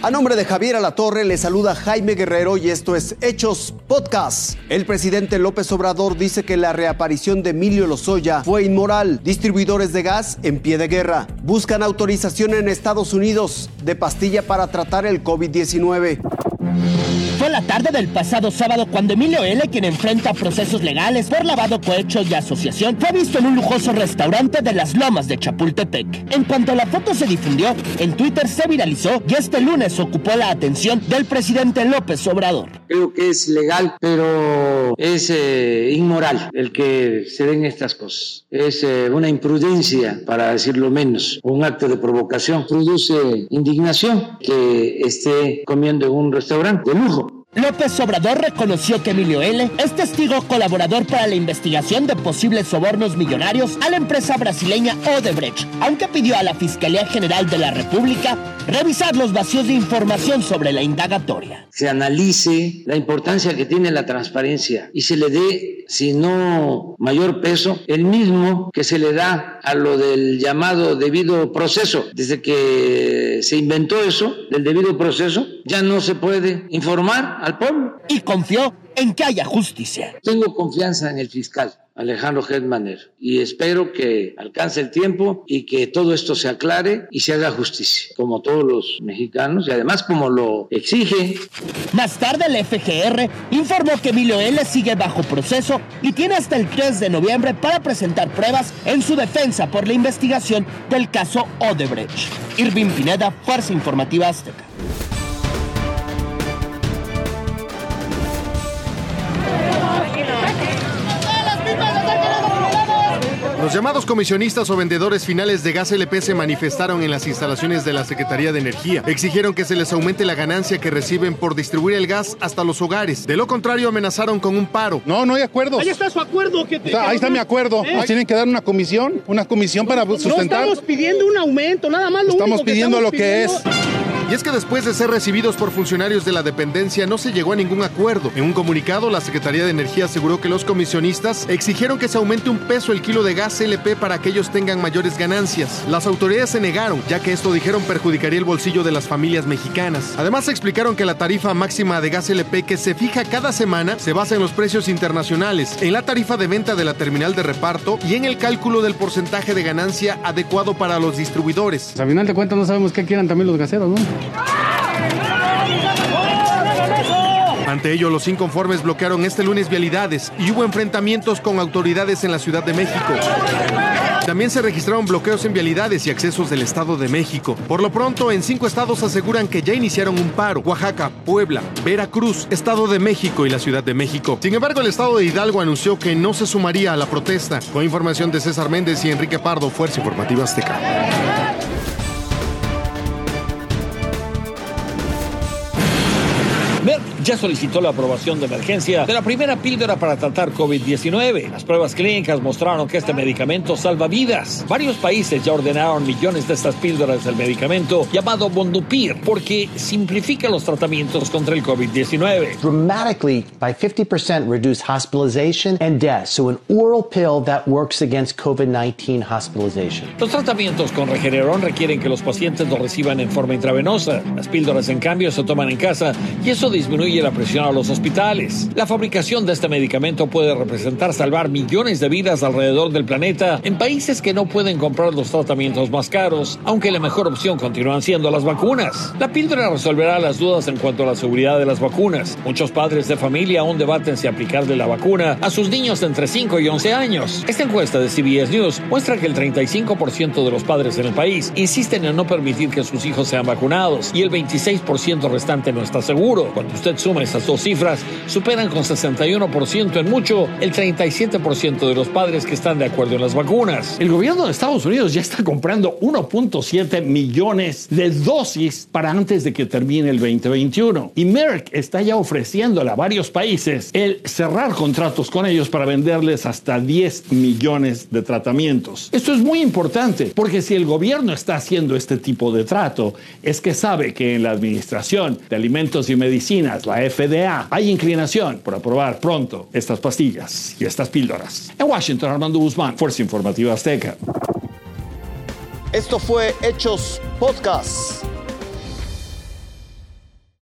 A nombre de Javier Alatorre le saluda Jaime Guerrero y esto es Hechos Podcast. El presidente López Obrador dice que la reaparición de Emilio Lozoya fue inmoral. Distribuidores de gas en pie de guerra. Buscan autorización en Estados Unidos de pastilla para tratar el COVID-19. La tarde del pasado sábado cuando Emilio L., quien enfrenta procesos legales por lavado cohecho y asociación, fue visto en un lujoso restaurante de las Lomas de Chapultepec. En cuanto la foto se difundió, en Twitter se viralizó y este lunes ocupó la atención del presidente López Obrador. Creo que es legal, pero es eh, inmoral el que se den estas cosas. Es eh, una imprudencia, para decirlo menos, un acto de provocación. Produce indignación que esté comiendo en un restaurante de lujo. López Obrador reconoció que Emilio L. es testigo colaborador para la investigación de posibles sobornos millonarios a la empresa brasileña Odebrecht, aunque pidió a la Fiscalía General de la República revisar los vacíos de información sobre la indagatoria. Se analice la importancia que tiene la transparencia y se le dé, si no mayor peso, el mismo que se le da a lo del llamado debido proceso. Desde que se inventó eso, del debido proceso, ya no se puede informar al pueblo. Y confió en que haya justicia. Tengo confianza en el fiscal Alejandro Hedmaner y espero que alcance el tiempo y que todo esto se aclare y se haga justicia, como todos los mexicanos y además como lo exige. Más tarde el FGR informó que Emilio L. sigue bajo proceso y tiene hasta el 3 de noviembre para presentar pruebas en su defensa por la investigación del caso Odebrecht. Irving Pineda, Fuerza Informativa Azteca. Llamados comisionistas o vendedores finales de gas LP se manifestaron en las instalaciones de la Secretaría de Energía. Exigieron que se les aumente la ganancia que reciben por distribuir el gas hasta los hogares. De lo contrario, amenazaron con un paro. No, no hay acuerdo. Ahí está su acuerdo. Que, O sea, ahí está mi acuerdo. ¿Eh? Nos tienen que dar una comisión, una comisión para No sustentar. estamos pidiendo un aumento, nada más lo Estamos único que pidiendo estamos lo que es. Y es que después de ser recibidos por funcionarios de la dependencia no se llegó a ningún acuerdo. En un comunicado, la Secretaría de Energía aseguró que los comisionistas exigieron que se aumente un peso el kilo de gas LP para que ellos tengan mayores ganancias. Las autoridades se negaron, ya que esto dijeron perjudicaría el bolsillo de las familias mexicanas. Además explicaron que la tarifa máxima de gas LP que se fija cada semana se basa en los precios internacionales, en la tarifa de venta de la terminal de reparto y en el cálculo del porcentaje de ganancia adecuado para los distribuidores. Pues, al final de cuentas no sabemos qué quieran también los gaseros, ¿no? Ante ello, los inconformes bloquearon este lunes vialidades y hubo enfrentamientos con autoridades en la Ciudad de México. También se registraron bloqueos en vialidades y accesos del Estado de México. Por lo pronto, en cinco estados aseguran que ya iniciaron un paro. Oaxaca, Puebla, Veracruz, Estado de México y la Ciudad de México. Sin embargo, el Estado de Hidalgo anunció que no se sumaría a la protesta. Con información de César Méndez y Enrique Pardo, Fuerza Informativa Azteca. Ya solicitó la aprobación de emergencia de la primera píldora para tratar COVID-19. Las pruebas clínicas mostraron que este medicamento salva vidas. Varios países ya ordenaron millones de estas píldoras del medicamento llamado Bondupir porque simplifica los tratamientos contra el COVID-19. dramatically by 50% reduce hospitalization and death. So, an oral pill that works against COVID 19 hospitalization. Los tratamientos con Regeneron requieren que los pacientes lo reciban en forma intravenosa. Las píldoras, en cambio, se toman en casa y eso disminuye la presión a los hospitales. La fabricación de este medicamento puede representar salvar millones de vidas alrededor del planeta en países que no pueden comprar los tratamientos más caros, aunque la mejor opción continúan siendo las vacunas. La píldora resolverá las dudas en cuanto a la seguridad de las vacunas. Muchos padres de familia aún debaten si aplicarle la vacuna a sus niños entre 5 y 11 años. Esta encuesta de CBS News muestra que el 35% de los padres en el país insisten en no permitir que sus hijos sean vacunados y el 26% restante no está seguro. Cuando usted suma esas dos cifras, superan con 61% en mucho el 37% de los padres que están de acuerdo en las vacunas. El gobierno de Estados Unidos ya está comprando 1.7 millones de dosis para antes de que termine el 2021. Y Merck está ya ofreciéndole a varios países el cerrar contratos con ellos para venderles hasta 10 millones de tratamientos. Esto es muy importante porque si el gobierno está haciendo este tipo de trato, es que sabe que en la Administración de Alimentos y Medicinas, la FDA, hay inclinación por aprobar pronto estas pastillas y estas píldoras. En Washington, Armando Guzmán, Fuerza Informativa Azteca. Esto fue Hechos Podcast.